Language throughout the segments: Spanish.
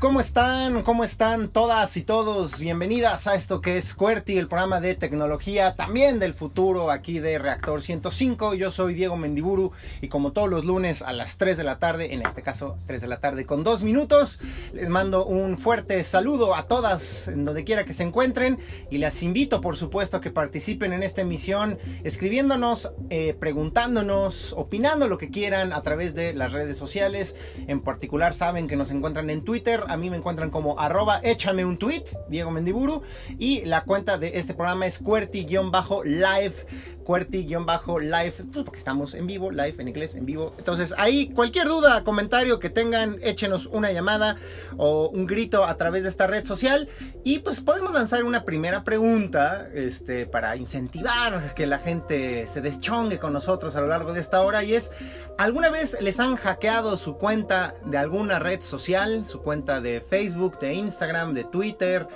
¿Cómo están? ¿Cómo están todas y todos? Bienvenidas a esto que es QWERTY, el programa de tecnología también del futuro aquí de Reactor 105. Yo soy Diego Mendiburu y como todos los lunes a las 3 de la tarde, en este caso 3 de la tarde con 2 minutos, les mando un fuerte saludo a todas en donde quiera que se encuentren y les invito por supuesto a que participen en esta emisión escribiéndonos, eh, preguntándonos, opinando lo que quieran a través de las redes sociales. En particular saben que nos encuentran en Twitter a mí me encuentran como arroba échame un tweet, Diego Mendiburu. Y la cuenta de este programa es cuerti-live QWERTY-live, pues porque estamos en vivo, live en inglés, en vivo. Entonces, ahí cualquier duda, comentario que tengan, échenos una llamada o un grito a través de esta red social. Y pues podemos lanzar una primera pregunta este, para incentivar que la gente se deschongue con nosotros a lo largo de esta hora. Y es, ¿alguna vez les han hackeado su cuenta de alguna red social? Su cuenta de Facebook, de Instagram, de Twitter,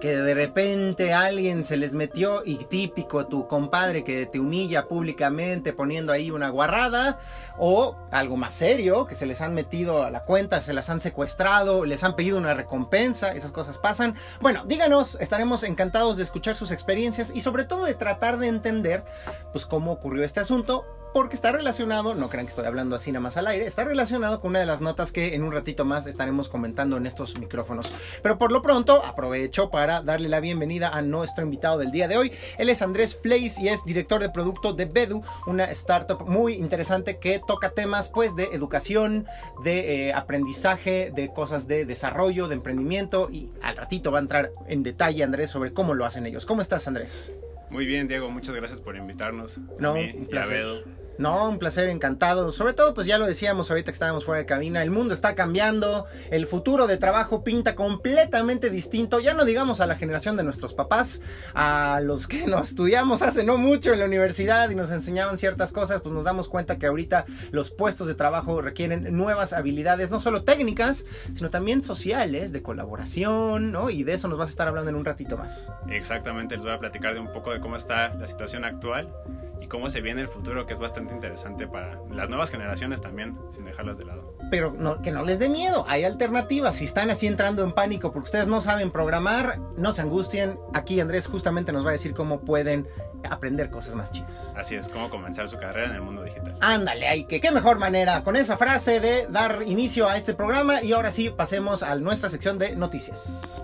que de repente alguien se les metió y típico tu compadre que te humilla públicamente poniendo ahí una guarrada o algo más serio, que se les han metido a la cuenta, se las han secuestrado, les han pedido una recompensa, esas cosas pasan. Bueno, díganos, estaremos encantados de escuchar sus experiencias y sobre todo de tratar de entender pues cómo ocurrió este asunto porque está relacionado, no crean que estoy hablando así nada más al aire, está relacionado con una de las notas que en un ratito más estaremos comentando en estos micrófonos. Pero por lo pronto aprovecho para darle la bienvenida a nuestro invitado del día de hoy. Él es Andrés Place y es director de producto de Bedu, una startup muy interesante que toca temas pues de educación, de eh, aprendizaje, de cosas de desarrollo, de emprendimiento y al ratito va a entrar en detalle Andrés sobre cómo lo hacen ellos. ¿Cómo estás Andrés? Muy bien, Diego, muchas gracias por invitarnos. No, un placer. No, un placer, encantado. Sobre todo, pues ya lo decíamos ahorita que estábamos fuera de cabina, el mundo está cambiando, el futuro de trabajo pinta completamente distinto, ya no digamos a la generación de nuestros papás, a los que nos estudiamos hace no mucho en la universidad y nos enseñaban ciertas cosas, pues nos damos cuenta que ahorita los puestos de trabajo requieren nuevas habilidades, no solo técnicas, sino también sociales, de colaboración, ¿no? Y de eso nos vas a estar hablando en un ratito más. Exactamente, les voy a platicar de un poco de cómo está la situación actual y cómo se viene el futuro, que es bastante interesante para las nuevas generaciones también, sin dejarlas de lado. Pero no, que no les dé miedo, hay alternativas. Si están así entrando en pánico porque ustedes no saben programar, no se angustien. Aquí Andrés justamente nos va a decir cómo pueden aprender cosas más chidas. Así es, cómo comenzar su carrera en el mundo digital. Ándale, hay que qué mejor manera con esa frase de dar inicio a este programa y ahora sí pasemos a nuestra sección de noticias.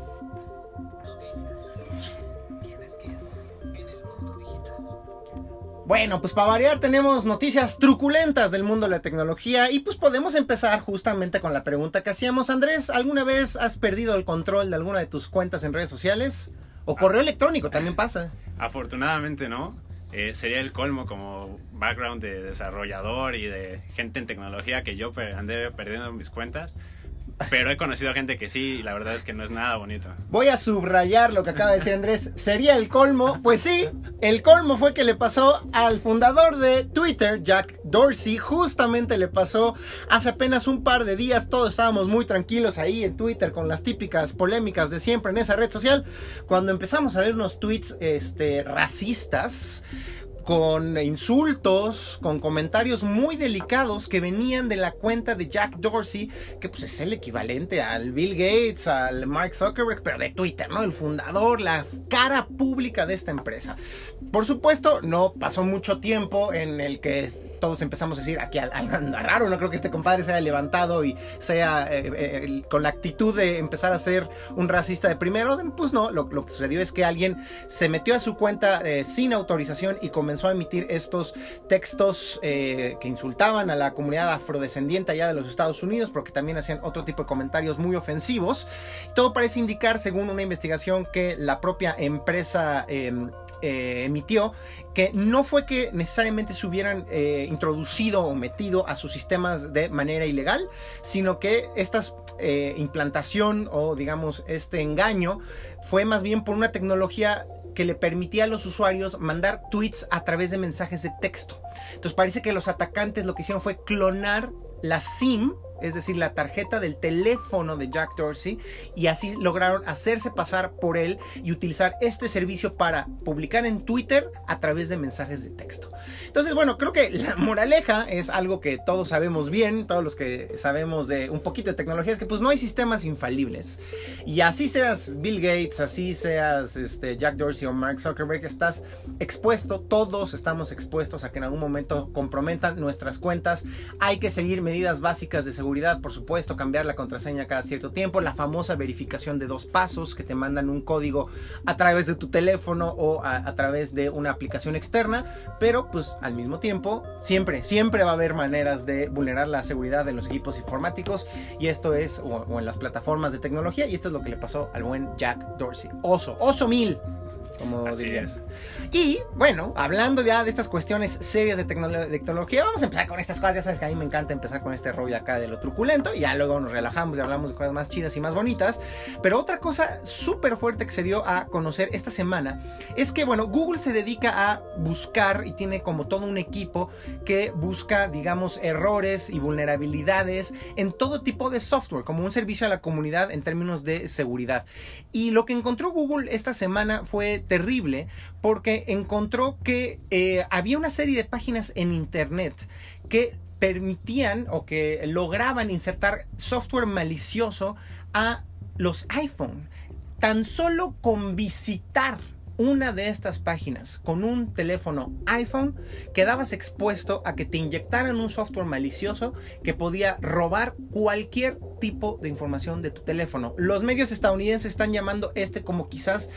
Bueno, pues para variar tenemos noticias truculentas del mundo de la tecnología y pues podemos empezar justamente con la pregunta que hacíamos. Andrés, ¿alguna vez has perdido el control de alguna de tus cuentas en redes sociales? O correo electrónico, también pasa. Afortunadamente no. Eh, sería el colmo como background de desarrollador y de gente en tecnología que yo andé perdiendo mis cuentas. Pero he conocido gente que sí, y la verdad es que no es nada bonito. Voy a subrayar lo que acaba de decir Andrés. ¿Sería el colmo? Pues sí, el colmo fue que le pasó al fundador de Twitter, Jack Dorsey. Justamente le pasó hace apenas un par de días. Todos estábamos muy tranquilos ahí en Twitter con las típicas polémicas de siempre en esa red social. Cuando empezamos a ver unos tweets este, racistas con insultos, con comentarios muy delicados que venían de la cuenta de Jack Dorsey, que pues es el equivalente al Bill Gates, al Mark Zuckerberg, pero de Twitter, ¿no? El fundador, la cara pública de esta empresa. Por supuesto, no pasó mucho tiempo en el que todos empezamos a decir, aquí anda raro, no creo que este compadre se haya levantado y sea eh, eh, con la actitud de empezar a ser un racista de primer orden, pues no, lo, que sucedió es que alguien se metió a su cuenta eh, sin autorización y comenzó a emitir estos textos que insultaban a la comunidad afrodescendiente allá de los Estados Unidos, porque también hacían otro tipo de comentarios muy ofensivos. Todo parece indicar, según una investigación que la propia empresa em, emitió, que no fue que necesariamente se hubieran eh, introducido o metido a sus sistemas de manera ilegal, sino que esta eh, implantación o digamos este engaño fue más bien por una tecnología que le permitía a los usuarios mandar tweets a través de mensajes de texto. Entonces parece que los atacantes lo que hicieron fue clonar la SIM es decir, la tarjeta del teléfono de Jack Dorsey, y así lograron hacerse pasar por él y utilizar este servicio para publicar en Twitter a través de mensajes de texto. Entonces, bueno, creo que la moraleja es algo que todos sabemos bien, todos los que sabemos de un poquito de tecnología, es que pues no hay sistemas infalibles. Y así seas Bill Gates, así seas este, Jack Dorsey o Mark Zuckerberg, estás expuesto, todos estamos expuestos a que en algún momento comprometan nuestras cuentas. Hay que seguir medidas básicas de seguridad, por supuesto, cambiar la contraseña cada cierto tiempo, la famosa verificación de dos pasos que te mandan un código a través de tu teléfono o a, través de una aplicación externa, pero pues al mismo tiempo siempre, siempre va a haber maneras de vulnerar la seguridad de los equipos informáticos y esto es, o, en las plataformas de tecnología, y esto es lo que le pasó al buen Jack Dorsey. Oso, oso mil como Así Y bueno, hablando ya de estas cuestiones serias de, tecnología, vamos a empezar con estas cosas. Ya sabes que a mí me encanta empezar con este rollo acá de lo truculento. Y ya luego nos relajamos y hablamos de cosas más chidas y más bonitas. Pero otra cosa súper fuerte que se dio a conocer esta semana es que, bueno, Google se dedica a buscar y tiene como todo un equipo que busca, digamos, errores y vulnerabilidades en todo tipo de software, como un servicio a la comunidad en términos de seguridad. Y lo que encontró Google esta semana fue terrible porque encontró que eh, había una serie de páginas en Internet que permitían o que lograban insertar software malicioso a los iPhone. Tan solo con visitar una de estas páginas con un teléfono iPhone, quedabas expuesto a que te inyectaran un software malicioso que podía robar cualquier tipo de información de tu teléfono. Los medios estadounidenses están llamando este como quizás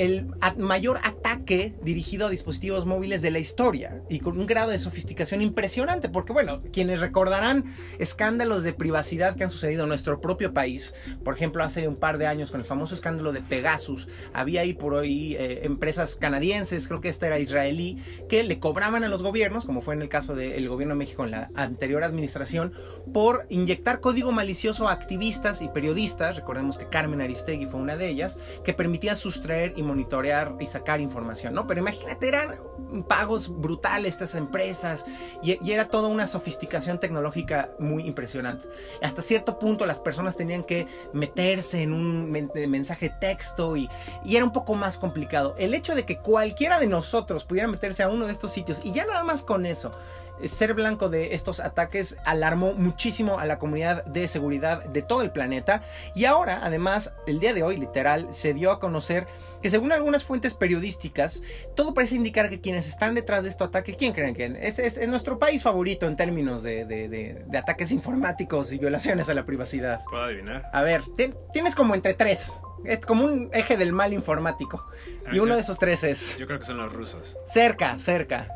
el mayor ataque dirigido a dispositivos móviles de la historia y con un grado de sofisticación impresionante, porque bueno, quienes recordarán escándalos de privacidad que han sucedido en nuestro propio país, por ejemplo, hace un par de años con el famoso escándalo de Pegasus, había ahí por hoy eh, empresas canadienses, creo que esta era israelí, que le cobraban a los gobiernos, como fue en el caso del gobierno de México en la anterior administración, por inyectar código malicioso a activistas y periodistas, recordemos que Carmen Aristegui fue una de ellas, que permitía sustraer y monitorear y sacar información, ¿no? Pero imagínate, eran pagos brutales estas empresas y, era toda una sofisticación tecnológica muy impresionante. Hasta cierto punto las personas tenían que meterse en un mensaje texto y, y era un poco más complicado. El hecho de que cualquiera de nosotros pudiera meterse a uno de estos sitios y ya nada más con eso ser blanco de estos ataques alarmó muchísimo a la comunidad de seguridad de todo el planeta y ahora además el día de hoy literal se dio a conocer que según algunas fuentes periodísticas todo parece indicar que quienes están detrás de este ataque, ¿quién creen que es? Es, nuestro país favorito en términos de, ataques informáticos y violaciones a la privacidad. ¿Puedo adivinar? A ver, tienes como entre tres. Es como un eje del mal informático. y uno de esos tres es... Yo creo que son los rusos. Cerca, cerca.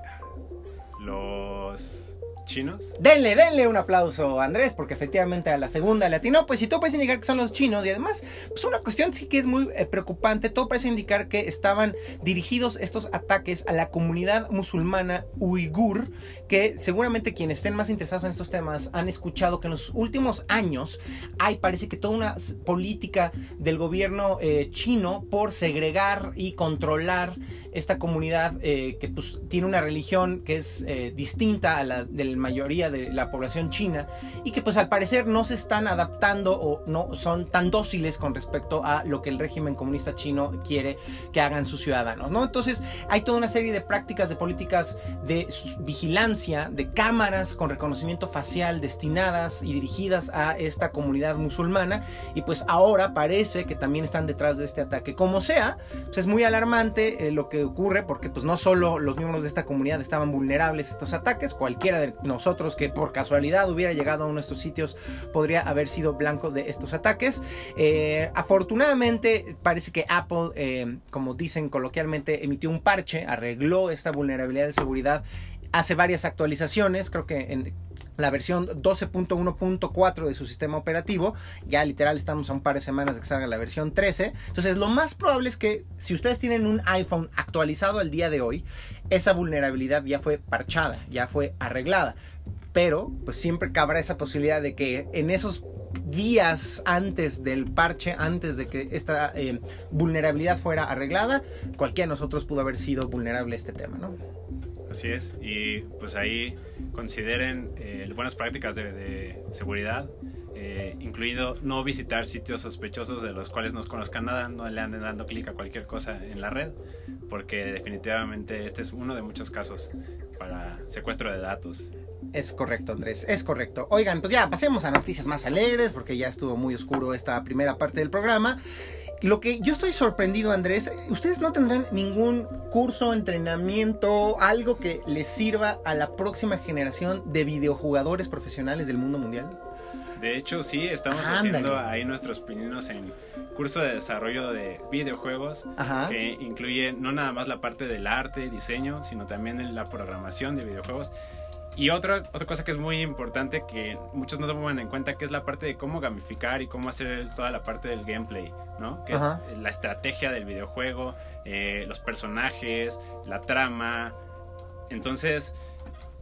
Los chinos. Denle, denle un aplauso Andrés, porque efectivamente a la segunda le. Pues si todo parece indicar que son los chinos, y además, pues una cuestión sí que es muy eh, preocupante. Todo parece indicar que estaban dirigidos estos ataques a la comunidad musulmana uigur, que seguramente quienes estén más interesados en estos temas han escuchado que en los últimos años hay, parece que toda una política del gobierno eh, chino por segregar y controlar esta comunidad eh, que pues, tiene una religión que es distinta a la de la mayoría de la población china y que pues al parecer no se están adaptando o no son tan dóciles con respecto a lo que el régimen comunista chino quiere que hagan sus ciudadanos, ¿no? Entonces hay toda una serie de prácticas, de políticas de vigilancia, de cámaras con reconocimiento facial destinadas y dirigidas a esta comunidad musulmana y pues ahora parece que también están detrás de este ataque. Como sea, pues es muy alarmante eh, lo que ocurre porque pues no solo los miembros de esta comunidad estaban vulnerables a estos ataques, cualquiera de nosotros que por casualidad hubiera llegado a uno de estos sitios podría haber sido blanco de estos ataques. Eh, afortunadamente parece que Apple, eh, como dicen coloquialmente, emitió un parche, arregló esta vulnerabilidad de seguridad hace varias actualizaciones, creo que en la versión 12.1.4 de su sistema operativo. Ya literal estamos a un par de semanas de que salga la versión 13. Entonces lo más probable es que si ustedes tienen un iPhone actualizado al día de hoy, esa vulnerabilidad ya fue parchada, ya fue arreglada. Pero pues siempre cabrá esa posibilidad de que en esos días antes del parche, antes de que esta eh, vulnerabilidad fuera arreglada, cualquiera de nosotros pudo haber sido vulnerable a este tema, ¿no? Así es, y pues ahí consideren eh, buenas prácticas de, de seguridad, eh, incluido no visitar sitios sospechosos de los cuales no conozcan nada, no le anden dando clic a cualquier cosa en la red, porque definitivamente este es uno de muchos casos para secuestro de datos. Es correcto, Andrés, es correcto. Oigan, pues ya pasemos a noticias más alegres, porque ya estuvo muy oscuro esta primera parte del programa. Lo que yo estoy sorprendido, Andrés, ¿ustedes no tendrán ningún curso, entrenamiento, algo que les sirva a la próxima generación de videojugadores profesionales del mundo mundial? De hecho, sí, estamos Ándale. haciendo ahí nuestros pininos en curso de desarrollo de videojuegos, Ajá. que incluye no nada más la parte del arte, diseño, sino también la programación de videojuegos. Y otra, otra cosa que es muy importante que muchos no toman en cuenta, que es la parte de cómo gamificar y cómo hacer toda la parte del gameplay, ¿no? Que Ajá. es la estrategia del videojuego, eh, los personajes, la trama. Entonces,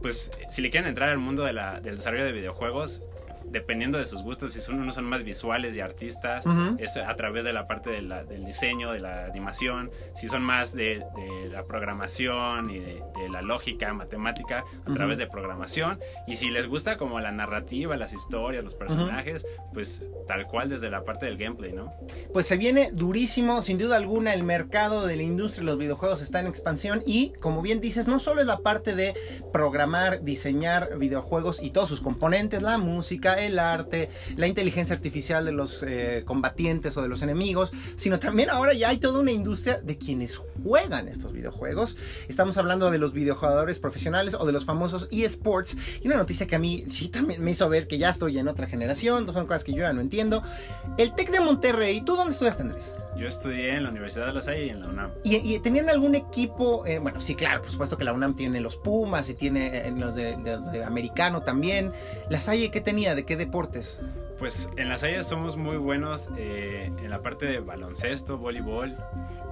pues si le quieren entrar al mundo de la- del desarrollo de videojuegos, dependiendo de sus gustos, si son, unos son más visuales y artistas, es a través de la parte de la- del diseño, de la animación, si son más de, de la programación y de, de la lógica matemática, a través de programación, y si les gusta como la narrativa, las historias, los personajes, pues tal cual desde la parte del gameplay, ¿no? Pues se viene durísimo, sin duda alguna, el mercado de la industria de los videojuegos está en expansión y, como bien dices, no solo es la parte de programar, diseñar videojuegos y todos sus componentes, la música, el arte, la inteligencia artificial de los eh, combatientes o de los enemigos, sino también ahora ya hay toda una industria de quienes juegan estos videojuegos. Estamos hablando de los videojugadores profesionales o de los famosos eSports y una noticia que a mí sí también me hizo ver que ya estoy en otra generación, son cosas que yo ya no entiendo. El TEC de Monterrey, ¿tú dónde estudiaste, Andrés? Yo estudié en la Universidad de La Salle y en la UNAM. ¿Y, tenían algún equipo? eh, bueno, sí, claro, por supuesto que la UNAM tiene los Pumas y tiene eh, los de, los de americano también. ¿La Salle qué tenía? ¿De qué deportes? Pues en La Salle somos muy buenos eh, en la parte de baloncesto, voleibol.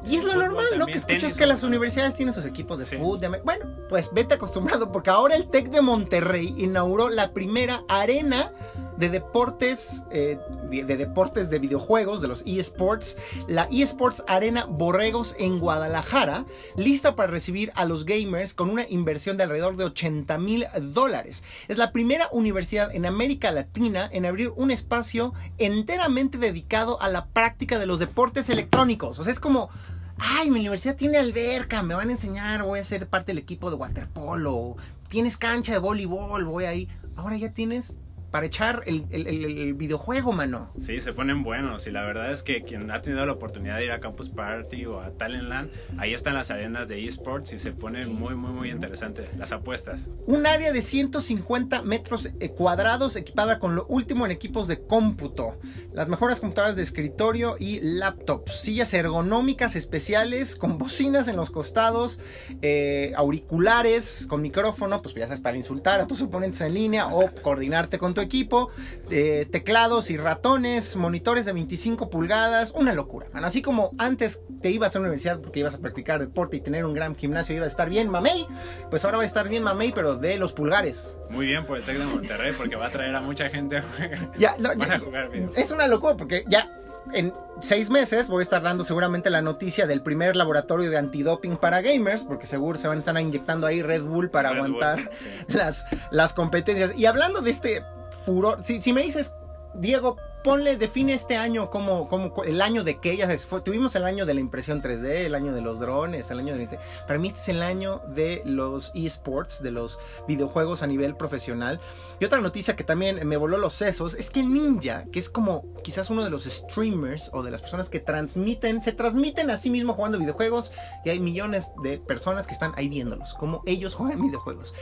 Y es lo normal, ¿no? Que escuchas tenis, que las universidades tienen sus equipos de Sí. fútbol. Bueno, pues vete acostumbrado, porque ahora el TEC de Monterrey inauguró la primera arena de deportes, eh, de, de deportes de videojuegos, de los eSports, la eSports Arena Borregos en Guadalajara, lista para recibir a los gamers con una inversión de alrededor de 80 mil dólares. Es la primera universidad en América Latina en abrir espacio enteramente dedicado a la práctica de los deportes electrónicos. O sea, es como, ay, mi universidad tiene alberca, me van a enseñar, voy a ser parte del equipo de waterpolo, tienes cancha de voleibol, voy ahí. Ahora ya tienes para echar el, el- el- videojuego, mano. Sí, se ponen buenos y la verdad es que quien ha tenido la oportunidad de ir a Campus Party o a Talentland, ahí están las arenas de esports y se pone muy, muy, muy interesante las apuestas. Un área de 150 metros eh, cuadrados equipada con lo último en equipos de cómputo, las mejores computadoras de escritorio y laptops, sillas ergonómicas especiales con bocinas en los costados, eh, auriculares con micrófono, pues ya sabes, para insultar a tus oponentes en línea o coordinarte con tu equipo, eh, teclados y ratones, monitores de 25 pulgadas, una locura. man. Así como antes te ibas a la universidad porque ibas a practicar deporte y tener un gran gimnasio, iba a estar bien mamey, pues ahora va a estar bien mamey, pero de los pulgares. Muy bien por el Tec de Monterrey porque va a traer a mucha gente a jugar. Ya, no, Van ya- a jugar bien. es una locura porque ya en seis meses voy a estar dando seguramente la noticia del primer laboratorio de antidoping para gamers, porque seguro se van a estar inyectando ahí Red Bull para Red Bull, aguantar sí. las, las competencias. Y hablando de este furor, si, si me dices, Diego, ponle, define este año como, como el año de que ya fue- tuvimos el año de la impresión 3D, el año de los drones, el año de... Para mí este es el año de los esports, de los videojuegos a nivel profesional. Y otra noticia que también me voló los sesos es que Ninja, que es como quizás uno de los streamers o de las personas que transmiten, se transmiten a sí mismo jugando videojuegos y hay millones de personas que están ahí viéndolos, como ellos juegan videojuegos.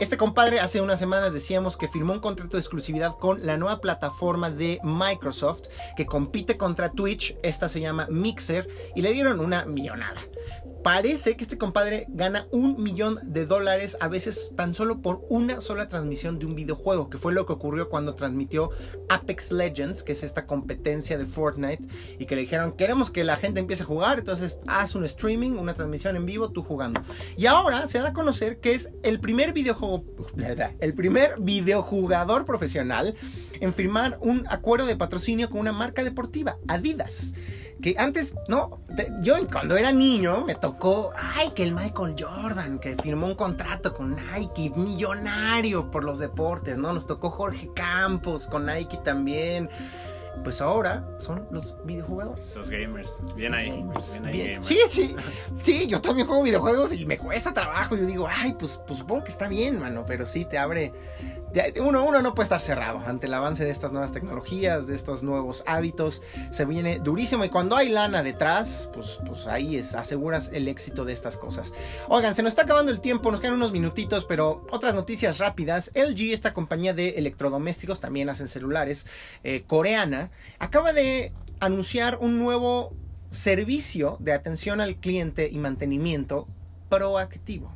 Este compadre hace unas semanas decíamos que firmó un contrato de exclusividad con la nueva plataforma de Microsoft que compite contra Twitch, esta se llama Mixer y le dieron una millonada. Parece que este compadre gana un millón de dólares a veces tan solo por una sola transmisión de un videojuego, que fue lo que ocurrió cuando transmitió Apex Legends, que es esta competencia de Fortnite, y que le dijeron, queremos que la gente empiece a jugar, entonces haz un streaming, una transmisión en vivo, tú jugando. Y ahora se da a conocer que es el primer videojuego, el primer videojugador profesional en firmar un acuerdo de patrocinio con una marca deportiva, Adidas. Que antes, no, yo cuando era niño me tocó, ay, que el Michael Jordan, que firmó un contrato con Nike, millonario por los deportes, ¿no? Nos tocó Jorge Campos con Nike también. Pues ahora son los videojuegos. Los gamers. Bien ahí. bien ahí Gamers. Sí, sí. Sí, yo también juego videojuegos y me cuesta trabajo. Yo digo, ay, pues, pues supongo que está bien, mano. Pero sí te abre uno, uno no puede estar cerrado ante el avance de estas nuevas tecnologías, de estos nuevos hábitos. Se viene durísimo y cuando hay lana detrás, pues, pues ahí es, aseguras el éxito de estas cosas. Oigan, se nos está acabando el tiempo, nos quedan unos minutitos, pero otras noticias rápidas. LG, esta compañía de electrodomésticos, también hacen celulares, eh, coreana, acaba de anunciar un nuevo servicio de atención al cliente y mantenimiento proactivo.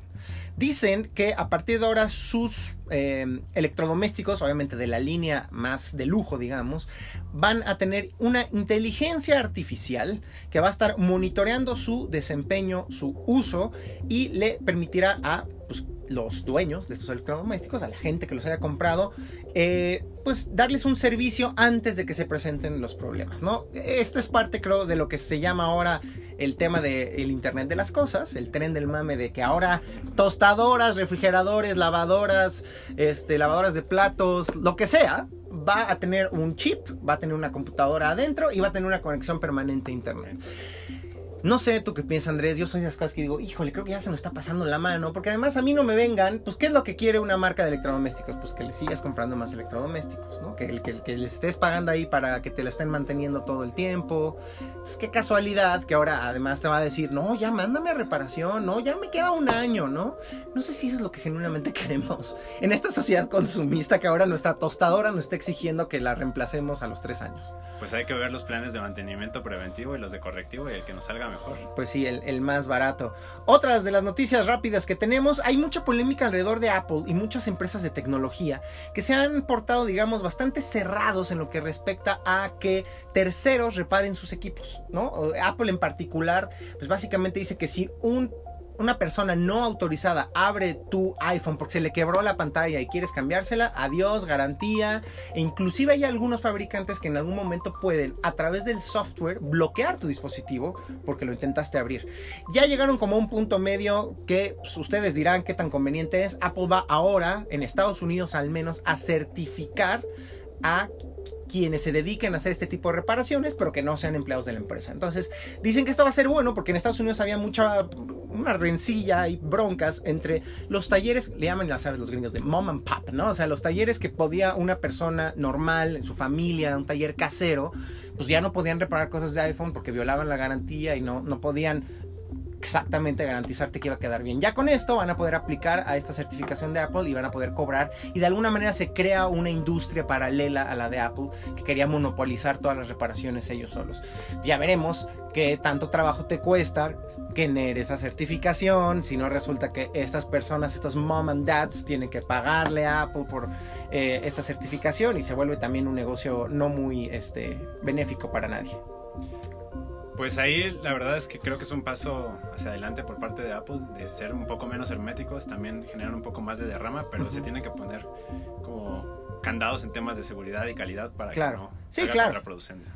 Dicen que a partir de ahora sus em, electrodomésticos, obviamente de la línea más de lujo, digamos, van a tener una inteligencia artificial que va a estar monitoreando su desempeño, su uso y le permitirá a pues, los dueños de estos electrodomésticos, a la gente que los haya comprado, eh, pues darles un servicio antes de que se presenten los problemas, ¿no? Esto es parte, creo, de lo que se llama ahora el tema del Internet de las Cosas, el tren del mame de que ahora tostadoras, refrigeradores, lavadoras, este, lavadoras de platos, lo que sea, va a tener un chip, va a tener una computadora adentro y va a tener una conexión permanente a Internet. No sé tú qué piensas, Andrés. Yo soy de esas cosas que digo, híjole, creo que ya se nos está pasando la mano. Porque además a mí no me vengan, pues, ¿qué es lo que quiere una marca de electrodomésticos? Pues que le sigas comprando más electrodomésticos, ¿no? Que, que, que le estés pagando ahí para que te lo estén manteniendo todo el tiempo. Es que casualidad que ahora además te va a decir, no, ya mándame a reparación, no, ya me queda un año, ¿no? No sé si eso es lo que genuinamente queremos. En esta sociedad consumista que ahora nuestra tostadora nos está exigiendo que la reemplacemos a los tres años. Pues hay que ver los planes de mantenimiento preventivo y los de correctivo y el que nos salga mejor. Pues sí, el, más barato. Otras de las noticias rápidas que tenemos, hay mucha polémica alrededor de Apple y muchas empresas de tecnología que se han portado, digamos, bastante cerrados en lo que respecta a que terceros reparen sus equipos, Apple en particular, pues básicamente dice que si un una persona no autorizada abre tu iPhone porque se le quebró la pantalla y quieres cambiársela, adiós, garantía. E inclusive hay algunos fabricantes que en algún momento pueden, a través del software, bloquear tu dispositivo porque lo intentaste abrir. Ya llegaron como a un punto medio que pues, ustedes dirán qué tan conveniente es. Apple va ahora, en Estados Unidos al menos, a certificar a quienes se dediquen a hacer este tipo de reparaciones, pero que no sean empleados de la empresa. Entonces, dicen que esto va a ser bueno porque en Estados Unidos había mucha, una rencilla y broncas entre los talleres, le llaman, ya sabes, los gringos de mom and pop, ¿no? O sea, los talleres que podía una persona normal en su familia, un taller casero, pues ya no podían reparar cosas de iPhone porque violaban la garantía y no, no podían exactamente garantizarte que iba a quedar bien. Ya con esto van a poder aplicar a esta certificación de Apple y van a poder cobrar y de alguna manera se crea una industria paralela a la de Apple que quería monopolizar todas las reparaciones ellos solos. Ya veremos qué tanto trabajo te cuesta tener esa certificación, si no resulta que estas personas, estos mom and dads tienen que pagarle a Apple por eh, esta certificación y se vuelve también un negocio no muy este, benéfico para nadie. Pues ahí la verdad es que creo que es un paso hacia adelante por parte de Apple de ser un poco menos herméticos, también generar un poco más de derrama, pero se tiene que poner como candados en temas de seguridad y calidad para que no Sí, claro.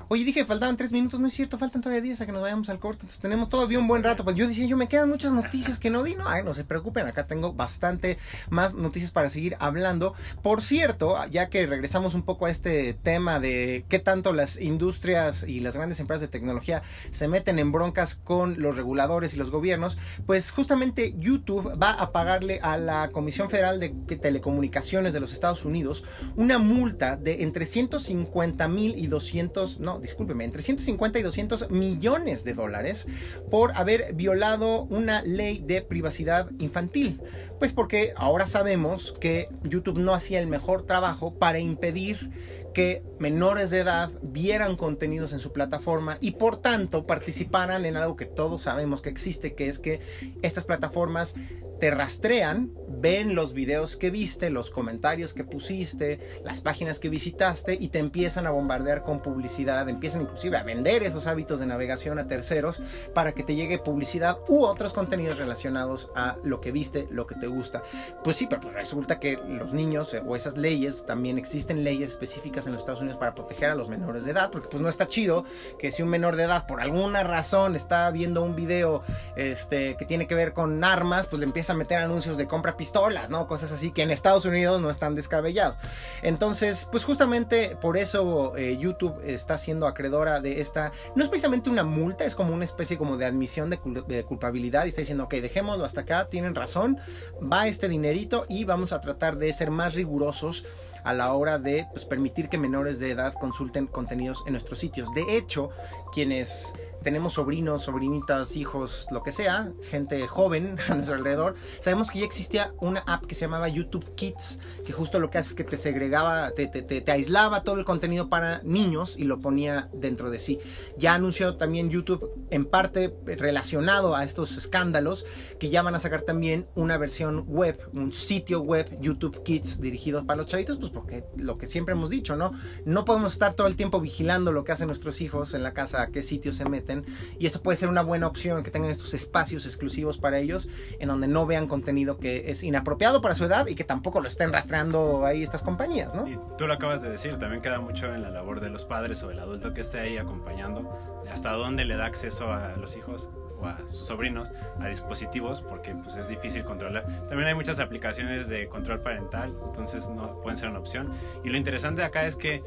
Oye, dije, faltaban tres minutos, no es cierto, faltan todavía diez a que nos vayamos al corte, entonces tenemos todavía un buen rato. Pues yo decía, yo me quedan muchas noticias que no di, no, ay, no se preocupen, acá tengo bastante más noticias para seguir hablando. Por cierto, ya que regresamos un poco a este tema de qué tanto las industrias y las grandes empresas de tecnología se meten en broncas con los reguladores y los gobiernos, pues justamente YouTube va a pagarle a la Comisión Federal de Telecomunicaciones de los Estados Unidos una multa de entre 150 mil y 200, no, discúlpeme, entre 150 y 200 millones de dólares por haber violado una ley de privacidad infantil. Pues porque ahora sabemos que YouTube no hacía el mejor trabajo para impedir que menores de edad vieran contenidos en su plataforma y por tanto participaran en algo que todos sabemos que existe, que es que estas plataformas te rastrean ven los videos que viste, los comentarios que pusiste, las páginas que visitaste y te empiezan a bombardear con publicidad, empiezan inclusive a vender esos hábitos de navegación a terceros para que te llegue publicidad u otros contenidos relacionados a lo que viste, lo que te gusta. Pues sí, pero pues resulta que los niños eh, o esas leyes, también existen leyes específicas en los Estados Unidos para proteger a los menores de edad, porque pues no está chido que si un menor de edad por alguna razón está viendo un video este, que tiene que ver con armas, pues le empieza a meter anuncios de compra pistolas, ¿no? Cosas así que en Estados Unidos no están descabellados. Entonces, pues justamente por eso eh, YouTube está siendo acreedora de esta, no es precisamente una multa, es como una especie como de admisión de, culpabilidad y está diciendo, ok, dejémoslo hasta acá, tienen razón, va este dinerito y vamos a tratar de ser más rigurosos a la hora de pues, permitir que menores de edad consulten contenidos en nuestros sitios. De hecho, quienes tenemos sobrinos, sobrinitas, hijos, lo que sea, gente joven a nuestro alrededor, sabemos que ya existía una app que se llamaba YouTube Kids, que justo lo que hace es que te segregaba, te, te, te, aislaba todo el contenido para niños y lo ponía dentro de sí. Ya anunció también YouTube, en parte relacionado a estos escándalos, que ya van a sacar también una versión web, un sitio web, YouTube Kids, dirigido para los chavitos, pues porque lo que siempre hemos dicho, ¿no? No podemos estar todo el tiempo vigilando lo que hacen nuestros hijos en la casa, a qué sitios se meten y esto puede ser una buena opción, que tengan estos espacios exclusivos para ellos, en donde no vean contenido que es inapropiado para su edad y que tampoco lo estén rastreando ahí estas compañías, ¿no? Y tú lo acabas de decir, también queda mucho en la labor de los padres o el adulto que esté ahí acompañando, hasta dónde le da acceso a los hijos o a sus sobrinos a dispositivos porque pues es difícil controlar. También hay muchas aplicaciones de control parental, entonces no pueden ser una opción. Y lo interesante acá es que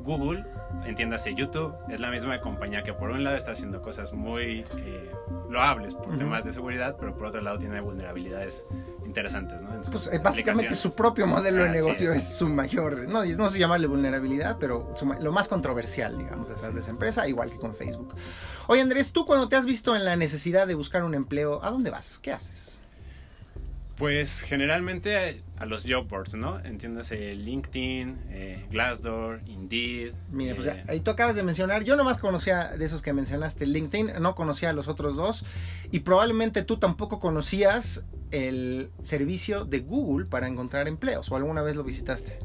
Google, entiéndase YouTube, es la misma compañía que por un lado está haciendo cosas muy eh, loables por temas de seguridad, pero por otro lado tiene vulnerabilidades interesantes, ¿no? Pues eh, básicamente su propio modelo de negocio es. su mayor, no, no sé llamarle vulnerabilidad, pero lo más controversial, digamos, detrás de esa empresa, igual que con Facebook. Oye Andrés, tú cuando te has visto en la necesidad de buscar un empleo, ¿a dónde vas? ¿Qué haces? Pues generalmente a los job boards, ¿no? Entiéndase LinkedIn, eh, Glassdoor, Indeed. Mira, pues eh, ahí tú acabas de mencionar, yo nomás conocía de esos que mencionaste LinkedIn, no conocía a los otros dos y probablemente tú tampoco conocías el servicio de Google para encontrar empleos o alguna vez lo visitaste.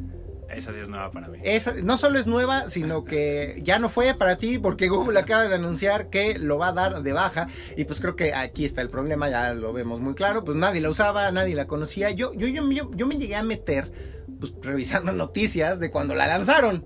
Esa sí es nueva para mí. Esa, no solo es nueva, sino que ya no fue para ti porque Google acaba de anunciar que lo va a dar de baja. Y pues creo que aquí está el problema, ya lo vemos muy claro. Pues nadie la usaba, nadie la conocía. Yo, yo, yo, yo, yo me llegué a meter pues, revisando noticias de cuando la lanzaron.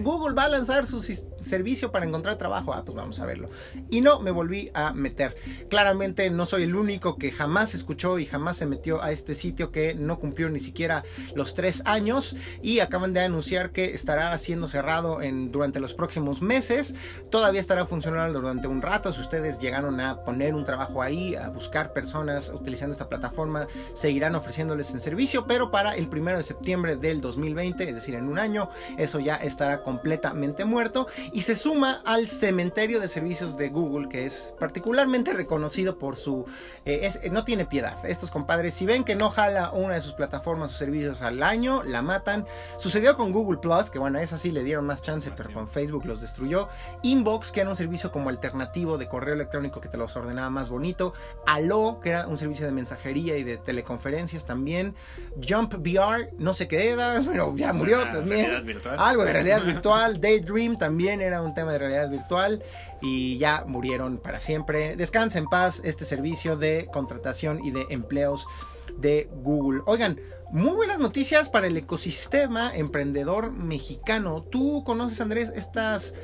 Google va a lanzar su servicio para encontrar trabajo. Ah, pues vamos a verlo. Y no, me volví a meter. Claramente no soy el único que jamás escuchó y jamás se metió a este sitio que no cumplió ni siquiera los tres años y acaban de anunciar que estará siendo cerrado en, durante los próximos meses. Todavía estará funcionando durante un rato. Si ustedes llegaron a poner un trabajo ahí, a buscar personas utilizando esta plataforma, seguirán ofreciéndoles el servicio, pero para el primero de septiembre del 2020, es decir, en un año, eso ya estará completamente muerto y se suma al cementerio de servicios de Google, que es particularmente reconocido por su... Eh, no tiene piedad. Estos compadres, si ven que no jala una de sus plataformas o servicios al año, la matan. Sucedió con Google Plus, que bueno, esa sí le dieron más chance, pero con Facebook los destruyó. Inbox, que era un servicio como alternativo de correo electrónico que te los ordenaba más bonito. Allo, que era un servicio de mensajería y de teleconferencias también. Jump VR, no sé qué pero ya murió también. Algo de realidad virtual. Daydream también era un tema de realidad virtual y ya murieron para siempre. Descansa en paz este servicio de contratación y de empleos de Google. Oigan, muy buenas noticias para el ecosistema emprendedor mexicano. ¿Tú conoces, Andrés, estas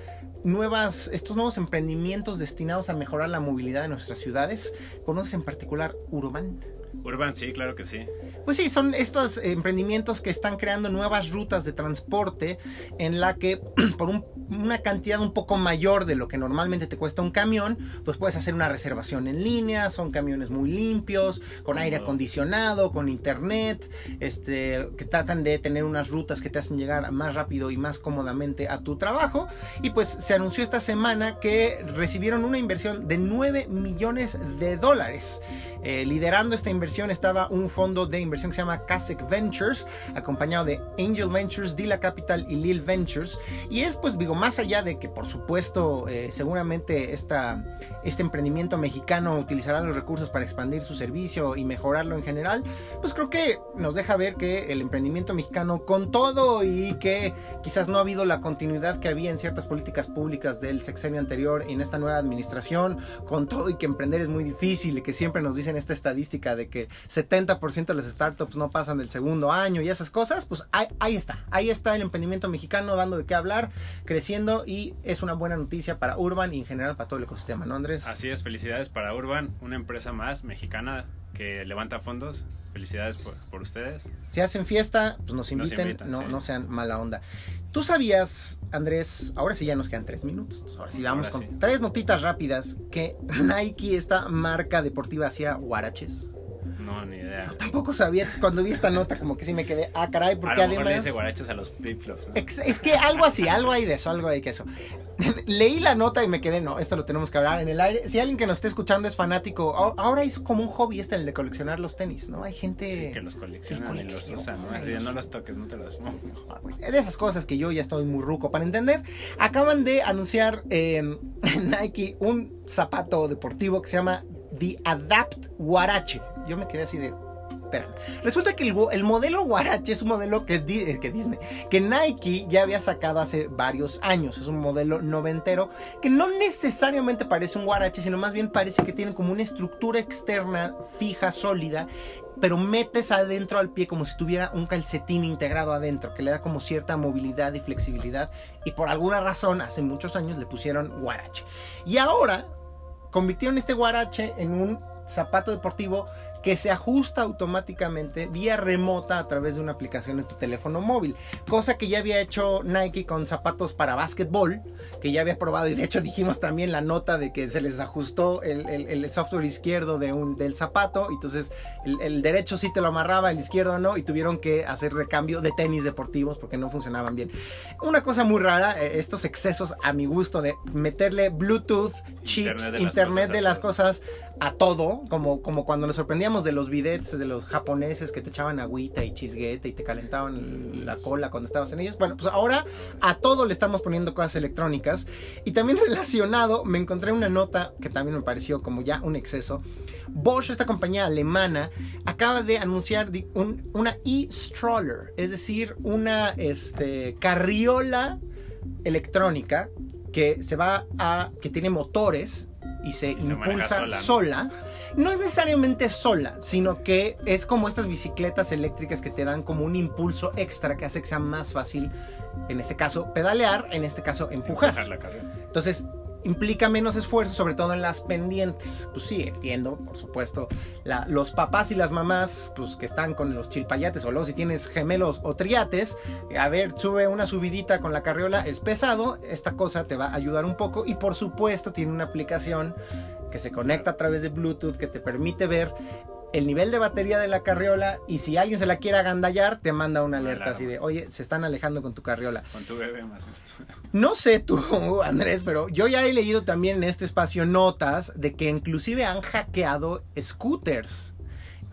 nuevas, estos nuevos emprendimientos destinados a mejorar la movilidad de nuestras ciudades? ¿Conoces en particular Urban? Urban, sí, claro que sí. Pues sí, son estos emprendimientos que están creando nuevas rutas de transporte en la que por una cantidad un poco mayor de lo que normalmente te cuesta un camión, pues puedes hacer una reservación en línea, son camiones muy limpios, con aire acondicionado, con internet, este, que tratan de tener unas rutas que te hacen llegar más rápido y más cómodamente a tu trabajo. Y pues se anunció esta semana que recibieron una inversión de 9 millones de dólares, eh, liderando esta inversión inversión estaba un fondo de inversión que se llama Kasek Ventures, acompañado de Angel Ventures, Dila Capital y Lil Ventures. Y es, pues, digo, más allá de que, por supuesto, eh, seguramente esta, este emprendimiento mexicano utilizará los recursos para expandir su servicio y mejorarlo en general, pues creo que nos deja ver que el emprendimiento mexicano, con todo y que quizás no ha habido la continuidad que había en ciertas políticas públicas del sexenio anterior en esta nueva administración, con todo y que emprender es muy difícil que siempre nos dicen esta estadística de que 70% de las startups no pasan del segundo año y esas cosas, pues ahí, ahí está, ahí está el emprendimiento mexicano dando de qué hablar, creciendo y es una buena noticia para Urban y en general para todo el ecosistema, ¿no Andrés? Así es, felicidades para Urban, una empresa más mexicana que levanta fondos. Felicidades por, por ustedes. Si hacen fiesta, pues nos Nos inviten, invitan, no, sí. no sean mala onda. ¿Tú sabías, Andrés, ahora sí ya nos quedan tres minutos, ahora sí vamos Ahora con sí. tres notitas rápidas, que Nike, esta marca deportiva, hacía guaraches? No, ni idea. Tampoco sabía, cuando vi esta nota como que sí me quedé, ah caray, A porque lo mejor le además... dice guarachos a los flip-flops, Es que algo así, algo hay de eso, algo hay que eso. Leí la nota y me quedé, no, esto lo tenemos que hablar en el aire. Si alguien que nos esté escuchando es fanático, a- ahora es como un hobby este el de coleccionar los tenis, ¿no? Hay gente... Sí, que los coleccionan que y los colecciona, usan, ¿no? Así de, no los toques, no te los de esas cosas que yo ya estoy muy ruco para entender. Acaban de anunciar eh, Nike un zapato deportivo que se llama The Adapt Huarache. Yo me quedé así de. Espera. Resulta que el, modelo Huarache es un modelo que, eh, que Disney, que Nike ya había sacado hace varios años. Es un modelo noventero que no necesariamente parece un Huarache, sino más bien parece que tiene como una estructura externa fija, sólida, pero metes adentro al pie como si tuviera un calcetín integrado adentro, que le da como cierta movilidad y flexibilidad. Y por alguna razón, hace muchos años le pusieron guarache. Y ahora convirtieron este guarache en un zapato deportivo que se ajusta automáticamente vía remota a través de una aplicación en tu teléfono móvil. Cosa que ya había hecho Nike con zapatos para básquetbol, que ya había probado y de hecho dijimos también la nota de que se les ajustó el, el- el software izquierdo de un, del zapato, entonces el, el derecho sí te lo amarraba, el izquierdo no, y tuvieron que hacer recambio de tenis deportivos porque no funcionaban bien. Una cosa muy rara, eh, estos excesos a mi gusto de meterle Bluetooth, chips, Internet internet de de las cosas a todo, como, como cuando nos sorprendíamos de los bidets de los japoneses que te echaban agüita y chisguete y te calentaban la cola cuando estabas en ellos. Bueno, pues ahora a todo le estamos poniendo cosas electrónicas. Y también relacionado, me encontré una nota que también me pareció como ya un exceso. Bosch, esta compañía alemana, acaba de anunciar un- una e-stroller, es decir, una este, carriola electrónica que se va a que tiene motores y se, Y se maneja impulsa sola, sola, ¿no? es necesariamente sola, sino que es como estas bicicletas eléctricas que te dan como un impulso extra que hace que sea más fácil, en este caso pedalear, en este caso empujar. Empujar la carrera. Entonces implica menos esfuerzo, sobre todo en las pendientes. Pues sí, entiendo, por supuesto, los papás y las mamás, pues que están con los chilpayates, o luego si tienes gemelos o triates, a ver, sube una subidita con la carriola, es pesado, esta cosa te va a ayudar un poco y por supuesto tiene una aplicación que se conecta a través de Bluetooth que te permite ver el nivel de batería de la carriola y si alguien se la quiere agandallar, te manda una alerta Claro. así de, oye, se están alejando con tu carriola. Con tu bebé más. No sé tú, Andrés, pero yo ya he leído también en este espacio notas de que inclusive han hackeado scooters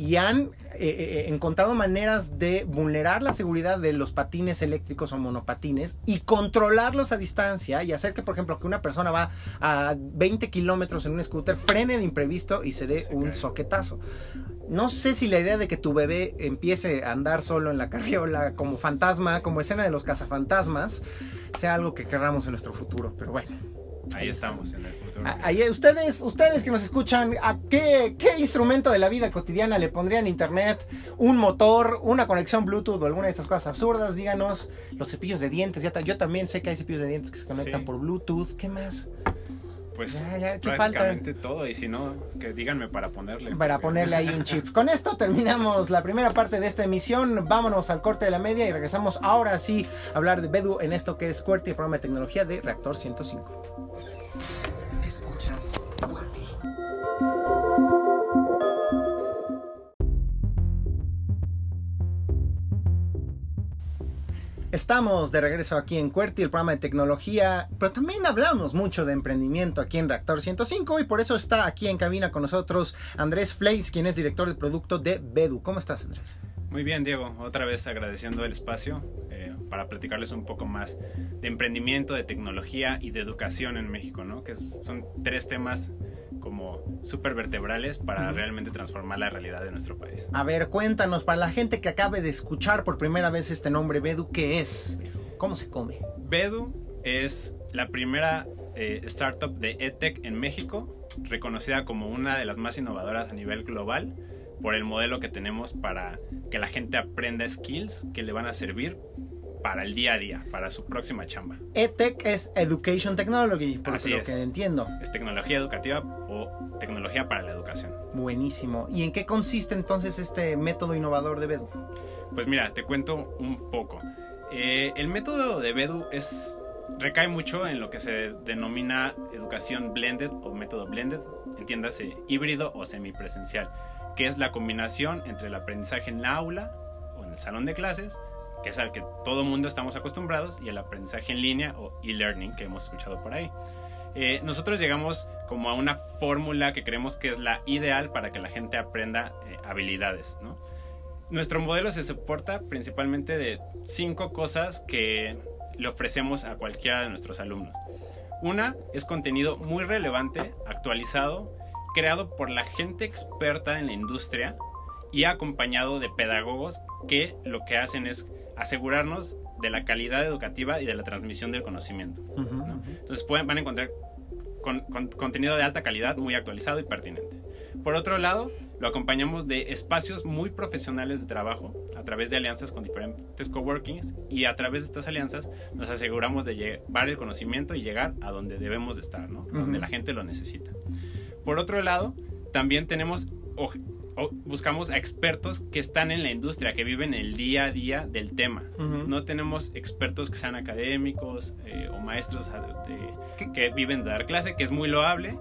y han eh, eh, encontrado maneras de vulnerar la seguridad de los patines eléctricos o monopatines y controlarlos a distancia y hacer que, por ejemplo, que una persona va a 20 kilómetros en un scooter, frene de imprevisto y se dé un soquetazo. No sé si la idea de que tu bebé empiece a andar solo en la carriola como fantasma, como escena de los cazafantasmas, sea algo que querramos en nuestro futuro, pero bueno. Ahí estamos en el futuro. A- ahí- ustedes, ustedes que nos escuchan, ¿a qué, qué instrumento de la vida cotidiana le pondrían internet? ¿Un motor? ¿Una conexión Bluetooth o alguna de estas cosas absurdas? Díganos. Los cepillos de dientes. Ya yo también sé que hay cepillos de dientes que se conectan Sí. por Bluetooth. ¿Qué más? Pues Ya, ya, ¿qué prácticamente todo. Y si no, que díganme para ponerle. Para ponerle ahí un chip. Con esto terminamos la primera parte de esta emisión. Vámonos al corte de la media y regresamos ahora sí a hablar de Bedu en esto que es QWERTY, el programa de tecnología de Reactor 105. Estamos de regreso aquí en QWERTY, el programa de tecnología, pero también hablamos mucho de emprendimiento aquí en Reactor 105 y por eso está aquí en cabina con nosotros Andrés Fleis, quien es director de producto de Bedu. ¿Cómo estás, Andrés? Muy bien, Diego. Otra vez agradeciendo el espacio eh, para platicarles un poco más de emprendimiento, de tecnología y de educación en México, ¿no? Que son tres temas como súper vertebrales para realmente transformar la realidad de nuestro país. A ver, cuéntanos, para la gente que acabe de escuchar por primera vez este nombre Bedu, ¿qué es? ¿Cómo se come? Bedu es la primera eh, startup de EdTech en México, reconocida como una de las más innovadoras a nivel global por el modelo que tenemos para que la gente aprenda skills que le van a servir para el día a día, para su próxima chamba. EdTech es Education Technology, por Así lo es. que entiendo. Es tecnología educativa o tecnología para la educación. Buenísimo. ¿Y en qué consiste entonces este método innovador de Bedu? Pues mira, te cuento un poco. Eh, el método de Bedu es recae mucho en lo que se denomina educación blended o método blended, entiéndase híbrido o semipresencial, que es la combinación entre el aprendizaje en la aula o en el salón de clases, que es al que todo mundo estamos acostumbrados, y el aprendizaje en línea o e-learning que hemos escuchado por ahí. Eh, nosotros llegamos como a una fórmula que creemos que es la ideal para que la gente aprenda eh, habilidades, ¿no? Nuestro modelo se soporta principalmente de cinco cosas que le ofrecemos a cualquiera de nuestros alumnos. Una es contenido muy relevante, actualizado, creado por la gente experta en la industria y acompañado de pedagogos que lo que hacen es asegurarnos de la calidad educativa y de la transmisión del conocimiento. ¿no? Entonces pueden, van a encontrar con- con- contenido de alta calidad, muy actualizado y pertinente. Por otro lado, lo acompañamos de espacios muy profesionales de trabajo a través de alianzas con diferentes coworkings y a través de estas alianzas nos aseguramos de llevar el conocimiento y llegar a donde debemos de estar, ¿no? donde Ujú. la gente lo necesita. Por otro lado, también tenemos buscamos a expertos que están en la industria, que viven el día a día del tema. No tenemos expertos que sean académicos eh, o maestros a- de- ¿Qué? que viven de dar clase, que es muy loable.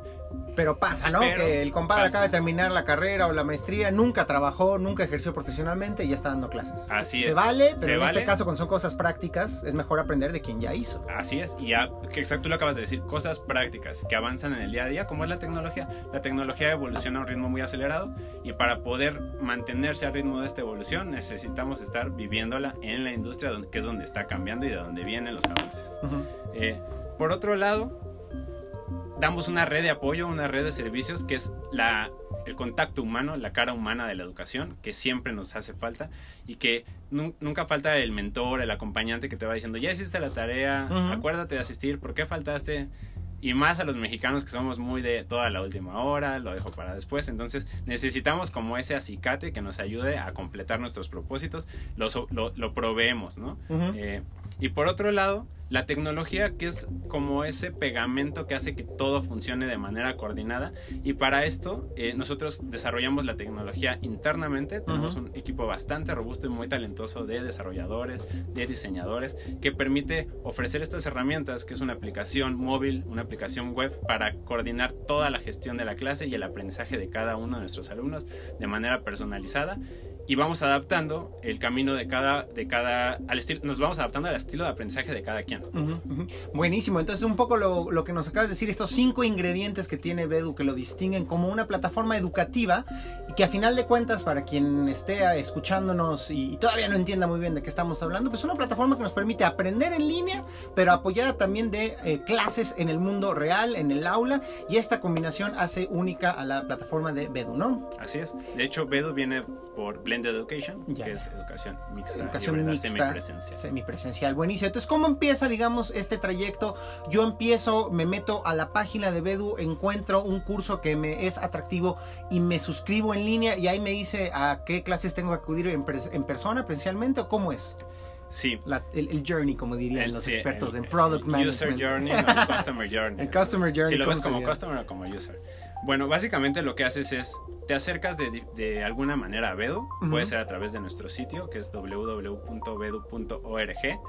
Pero pasa, ¿no? Pero que el compadre pasa. acaba de terminar la carrera o la maestría, nunca trabajó, nunca ejerció profesionalmente y ya está dando clases. Así Se es. vale, pero Se en vale. este caso, cuando son cosas prácticas, es mejor aprender de quien ya hizo. Así es, y ya, exacto lo acabas de decir, cosas prácticas que avanzan en el día a día, como es la tecnología. La tecnología evoluciona a un ritmo muy acelerado y para poder mantenerse al ritmo de esta evolución necesitamos estar viviéndola en la industria, que es donde está cambiando y de donde vienen los avances. Eh, por otro lado, damos una red de apoyo, una red de servicios que es la, el contacto humano, la cara humana de la educación, que siempre nos hace falta y que nu- nunca falta el mentor, el acompañante que te va diciendo, ya hiciste la tarea, acuérdate de asistir, ¿por qué faltaste? Y más a los mexicanos que somos muy de toda la última hora, lo dejo para después. Entonces necesitamos como ese acicate que nos ayude a completar nuestros propósitos. Lo, lo, lo proveemos, ¿no? Eh, y por otro lado, la tecnología que es como ese pegamento que hace que todo funcione de manera coordinada. Y para esto eh, nosotros desarrollamos la tecnología internamente. Tenemos un equipo bastante robusto y muy talentoso de desarrolladores, de diseñadores, que permite ofrecer estas herramientas, que es una aplicación móvil, una aplicación web, para coordinar toda la gestión de la clase y el aprendizaje de cada uno de nuestros alumnos de manera personalizada y vamos adaptando el camino de cada, de cada, al estilo, nos vamos adaptando al estilo de aprendizaje de cada quien. Ujú, ujú. Buenísimo, entonces un poco lo, lo que nos acabas de decir, estos cinco ingredientes que tiene Bedu que lo distinguen como una plataforma educativa y que a final de cuentas para quien esté escuchándonos y todavía no entienda muy bien de qué estamos hablando, pues una plataforma que nos permite aprender en línea, pero apoyada también de eh, clases en el mundo real, en el aula y esta combinación hace única a la plataforma de Bedu, ¿no? Así es. De hecho, Bedu viene por Blended Education, Ya. que es educación mixta, Educación mixta. semipresencial. Semipresencial, buenísimo. Entonces, ¿cómo empieza, digamos, este trayecto? Yo empiezo, me meto a la página de Bedu, encuentro un curso que me es atractivo y me suscribo en línea y ahí me dice a qué clases tengo que acudir en persona, presencialmente o cómo es Sí. La- el, el journey, como dirían El- los sí, expertos el- en product el management. User journey, no, el customer journey. El customer journey. Si lo ¿cómo ves como sería? customer o como user. Bueno, básicamente lo que haces es, te acercas de, de alguna manera a Bedu, Ujú. puede ser a través de nuestro sitio, que es www.bedu.org,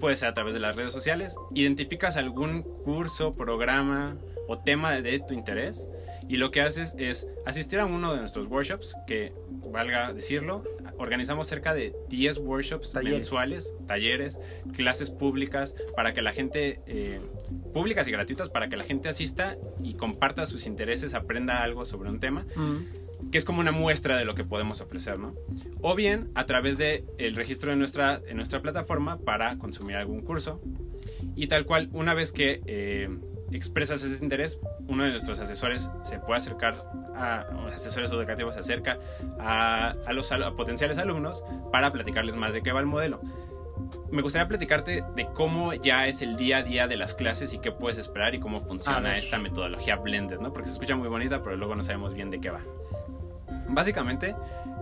puede ser a través de las redes sociales, identificas algún curso, programa o tema de tu interés y lo que haces es asistir a uno de nuestros workshops, que valga decirlo, organizamos cerca de 10 workshops Talleres. mensuales, talleres, clases públicas, para que la gente, eh, públicas y gratuitas, para que la gente asista y comparta sus intereses, aprenda algo sobre un tema que es como una muestra de lo que podemos ofrecer, ¿no? O bien a través del el registro de nuestra, en nuestra plataforma para consumir algún curso. Y tal cual, una vez que eh, expresas ese interés, uno de nuestros asesores se puede acercar a, asesores educativos se acerca a, a los a potenciales alumnos para platicarles más de qué va el modelo. Me gustaría platicarte de cómo ya es el día a día de las clases y qué puedes esperar y cómo funciona esta metodología blended, ¿no? Porque se escucha muy bonita, pero luego no sabemos bien de qué va. Básicamente,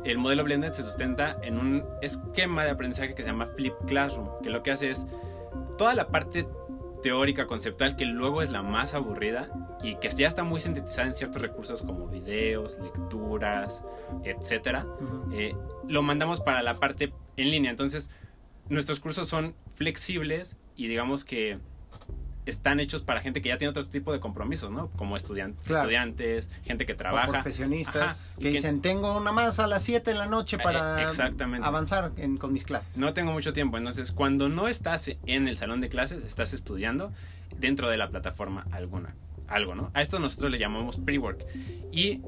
el modelo blended se sustenta en un esquema de aprendizaje que se llama Flip Classroom, que lo que hace es toda la parte teórica, conceptual, que luego es la más aburrida y que ya está muy sintetizada en ciertos recursos como videos, lecturas, etcétera, eh, lo mandamos para la parte en línea. Entonces, nuestros cursos son flexibles y digamos que están hechos para gente que ya tiene otro tipo de compromisos, ¿no? Como estudian- Claro. estudiantes, gente que O trabaja. profesionistas Ajá, que que- dicen, tengo una más a las 7 de la noche Eh, para exactamente. avanzar en- con mis clases. No tengo mucho tiempo, entonces cuando no estás en el salón de clases, estás estudiando dentro de la plataforma alguna, algo, ¿no? A esto nosotros le llamamos pre-work y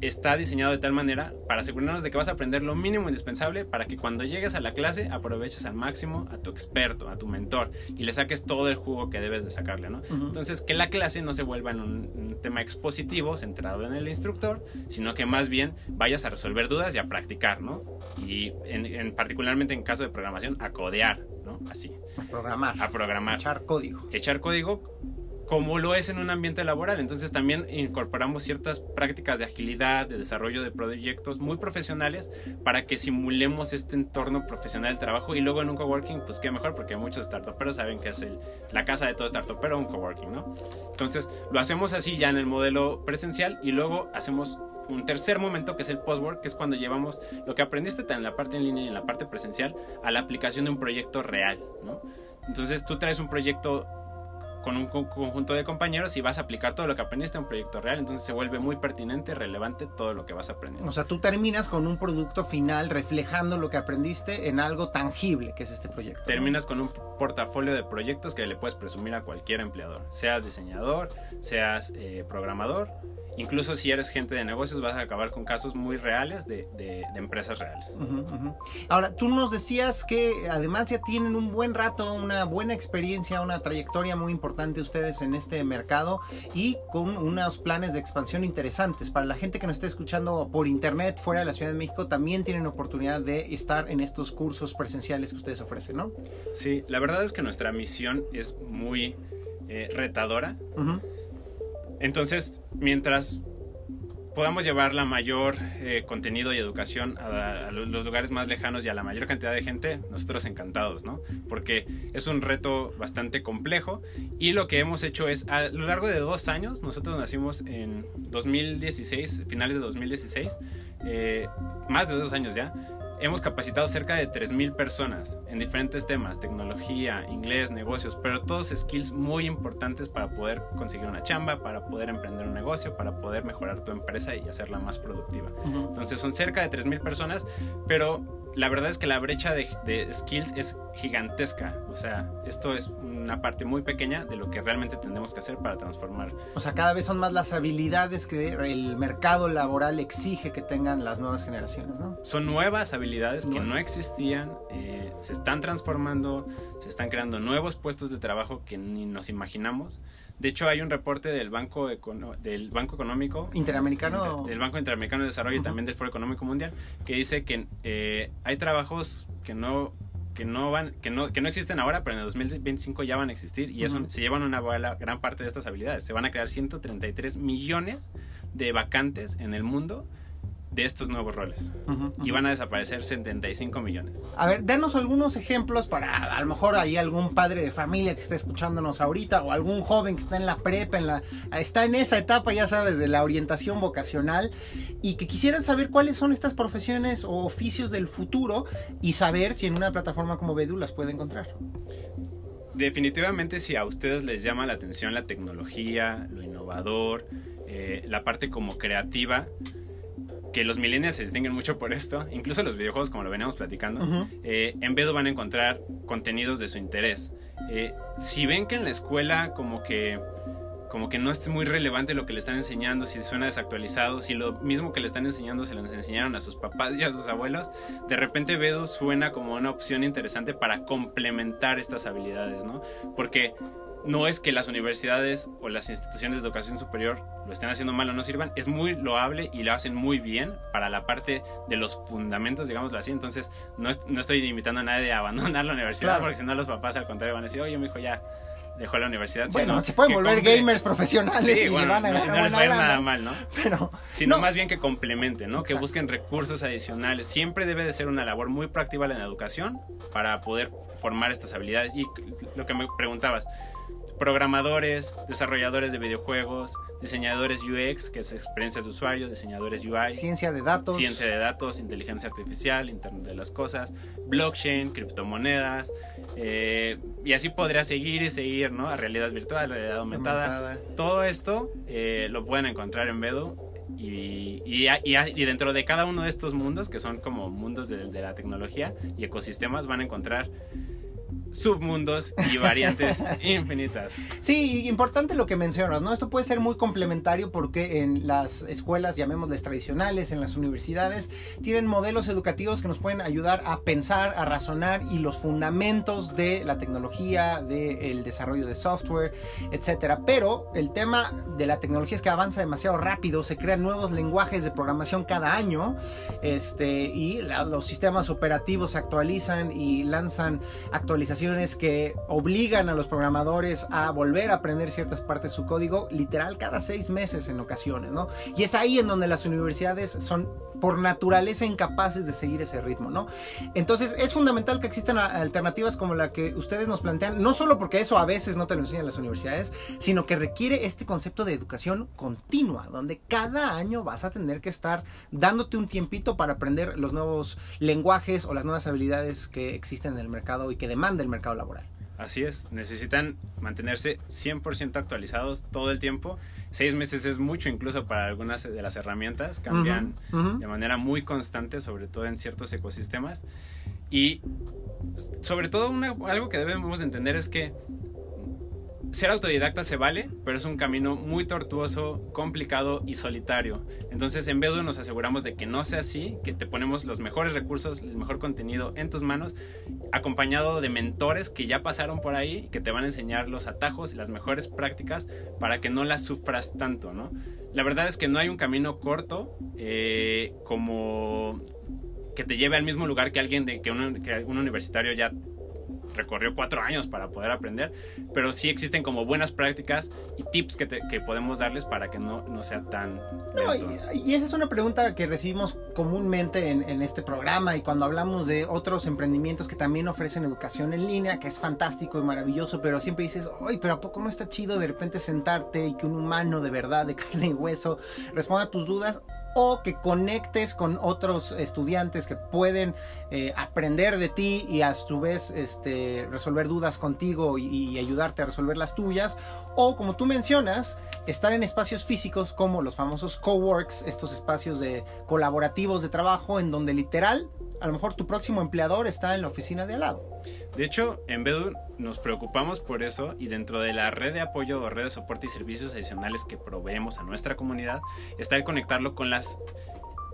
está diseñado de tal manera para asegurarnos de que vas a aprender lo mínimo indispensable para que cuando llegues a la clase aproveches al máximo a tu experto, a tu mentor y le saques todo el jugo que debes de sacarle, ¿no? Entonces, que la clase no se vuelva en un, un tema expositivo centrado en el instructor, sino que más bien vayas a resolver dudas y a practicar, ¿no? Y en, en- particularmente en caso de programación, a codear, ¿no? Así, A programar, a programar, echar código. echar código como lo es en un ambiente laboral. Entonces también incorporamos ciertas prácticas de agilidad, de desarrollo de proyectos muy profesionales para que simulemos este entorno profesional del trabajo y luego en un coworking, pues qué mejor porque muchos startuperos saben que es el- la casa de todo startupero un coworking, ¿no? Entonces lo hacemos así ya en el modelo presencial y luego hacemos un tercer momento que es el postwork, que es cuando llevamos lo que aprendiste tan en la parte en línea y en la parte presencial a la aplicación de un proyecto real, ¿no? Entonces tú traes un proyecto con un co- conjunto de compañeros y vas a aplicar todo lo que aprendiste a un proyecto real, entonces se vuelve muy pertinente, relevante todo lo que vas aprendiendo. O sea, tú terminas con un producto final reflejando lo que aprendiste en algo tangible, que es este proyecto. ¿no? Terminas con un portafolio de proyectos que le puedes presumir a cualquier empleador, seas diseñador, seas eh, programador, incluso si eres gente de negocios vas a acabar con casos muy reales de, de- de empresas reales. Ahora, tú nos decías que además ya tienen un buen rato, una buena experiencia, una trayectoria muy importante ustedes en este mercado y con unos planes de expansión interesantes. Para la gente que nos está escuchando por internet fuera de la Ciudad de México, también tienen oportunidad de estar en estos cursos presenciales que ustedes ofrecen, ¿no? Sí, la verdad es que nuestra misión es muy eh, retadora. Entonces, mientras podamos llevar la mayor eh, contenido y educación a, a lo- los lugares más lejanos y a la mayor cantidad de gente, nosotros encantados, ¿no? Porque es un reto bastante complejo y lo que hemos hecho es, a lo largo de dos años, nosotros nacimos en 2016, finales de 2016, eh, más de dos años ya, hemos capacitado cerca de 3.000 personas en diferentes temas, tecnología, inglés, negocios, pero todos skills muy importantes para poder conseguir una chamba, para poder emprender un negocio, para poder mejorar tu empresa y hacerla más productiva. Entonces son cerca de 3.000 personas, pero la verdad es que la brecha de, de skills es gigantesca. O sea, esto es una parte muy pequeña de lo que realmente tenemos que hacer para transformar. O sea, cada vez son más las habilidades que el mercado laboral exige que tengan las nuevas generaciones, ¿no? Son nuevas habilidades que no Nuevas. existían, eh, se están transformando, se están creando nuevos puestos de trabajo que ni nos imaginamos. De hecho, hay un reporte del Banco, Econo- del banco Económico Interamericano. Inter- del Banco Interamericano de Desarrollo y también del Foro Económico Mundial que dice que eh, hay trabajos que no que no van que no que no existen ahora pero en el 2025 ya van a existir y eso se llevan una gran parte de estas habilidades. Se van a crear 133 millones de vacantes en el mundo de estos nuevos roles. Y van a desaparecer 75 millones. A ver, danos algunos ejemplos para a lo mejor hay algún padre de familia que está escuchándonos ahorita o algún joven que está en la prepa, en la, está en esa etapa, ya sabes, de la orientación vocacional y que quisieran saber cuáles son estas profesiones o oficios del futuro y saber si en una plataforma como Bedu las puede encontrar. Definitivamente si a ustedes les llama la atención la tecnología, lo innovador, eh, la parte como creativa, que los millennials se distinguen mucho por esto, incluso los videojuegos como lo veníamos platicando, eh, en Bedu van a encontrar contenidos de su interés. Eh, si ven que en la escuela como que como que no es muy relevante lo que le están enseñando, si suena desactualizado, si lo mismo que le están enseñando se les enseñaron a sus papás y a sus abuelos, de repente Bedu suena como una opción interesante para complementar estas habilidades, ¿no? Porque no es que las universidades o las instituciones de educación superior lo estén haciendo mal o no sirvan, es muy loable y lo hacen muy bien para la parte de los fundamentos, digámoslo así. Entonces, no, es- no estoy invitando a nadie a abandonar la universidad, Claro. porque si no, los papás al contrario van a decir, oye, mi hijo ya dejó la universidad. Bueno, se pueden volver compre- gamers profesionales Sí, y bueno, van a no, ganar no les va a ir nada mal, ¿no? Pero Sino no, más bien que complementen, ¿no? Que busquen recursos adicionales. Siempre debe de ser una labor muy proactiva en la educación para poder formar estas habilidades. Y lo que me preguntabas, programadores, desarrolladores de videojuegos, diseñadores UX, que es experiencias de usuario, diseñadores UI, ciencia de datos. ciencia de datos, inteligencia artificial, Internet de las Cosas, blockchain, criptomonedas, eh, y así podría seguir y seguir, ¿no? A realidad virtual, realidad aumentada. aumentada. Todo esto eh, lo pueden encontrar en Bedu. Y, y, y- y dentro de cada uno de estos mundos, que son como mundos de, de la tecnología y ecosistemas, van a encontrar submundos y variantes infinitas. Sí, importante lo que mencionas, ¿no? Esto puede ser muy complementario porque en las escuelas, llamémosles tradicionales, en las universidades, tienen modelos educativos que nos pueden ayudar a pensar, a razonar y los fundamentos de la tecnología, del desarrollo de software, etcétera. Pero el tema de la tecnología es que avanza demasiado rápido, se crean nuevos lenguajes de programación cada año, este, y la- los sistemas operativos se actualizan y lanzan actualizaciones que obligan a los programadores a volver a aprender ciertas partes de su código, literal cada seis meses en ocasiones, ¿no? Y es ahí en donde las universidades son por naturaleza incapaces de seguir ese ritmo, ¿no? Entonces es fundamental que existan alternativas como la que ustedes nos plantean, no solo porque eso a veces no te lo enseñan las universidades, sino que requiere este concepto de educación continua, donde cada año vas a tener que estar dándote un tiempito para aprender los nuevos lenguajes o las nuevas habilidades que existen en el mercado y que demanda el mercado laboral. Así es, necesitan mantenerse 100% actualizados todo el tiempo. Seis meses es mucho incluso para algunas de las herramientas, cambian de manera muy constante, sobre todo en ciertos ecosistemas. Y sobre todo una- algo que debemos de entender es que ser autodidacta se vale, pero es un camino muy tortuoso, complicado y solitario. Entonces en Bedu nos aseguramos de que no sea así, que te ponemos los mejores recursos, el mejor contenido en tus manos, acompañado de mentores que ya pasaron por ahí, que te van a enseñar los atajos y las mejores prácticas para que no las sufras tanto, ¿no? La verdad es que no hay un camino corto eh, como que te lleve al mismo lugar que alguien de que un, que un universitario ya recorrió cuatro años para poder aprender, pero sí existen como buenas prácticas y tips que, te- que podemos darles para que no, no sea tan No, y, y esa es una pregunta que recibimos comúnmente en, en este programa y cuando hablamos de otros emprendimientos que también ofrecen educación en línea, que es fantástico y maravilloso, pero siempre dices, ay, pero ¿a poco no está chido de repente sentarte y que un humano de verdad, de carne y hueso, responda a tus dudas? O que conectes con otros estudiantes que pueden eh, aprender de ti y a su vez este, resolver dudas contigo y, y ayudarte a resolver las tuyas. O como tú mencionas, estar en espacios físicos como los famosos coworks, estos espacios de colaborativos de trabajo en donde literal a lo mejor tu próximo empleador está en la oficina de al lado. De hecho, en Bedu nos preocupamos por eso y dentro de la red de apoyo o red de soporte y servicios adicionales que proveemos a nuestra comunidad está el conectarlo con las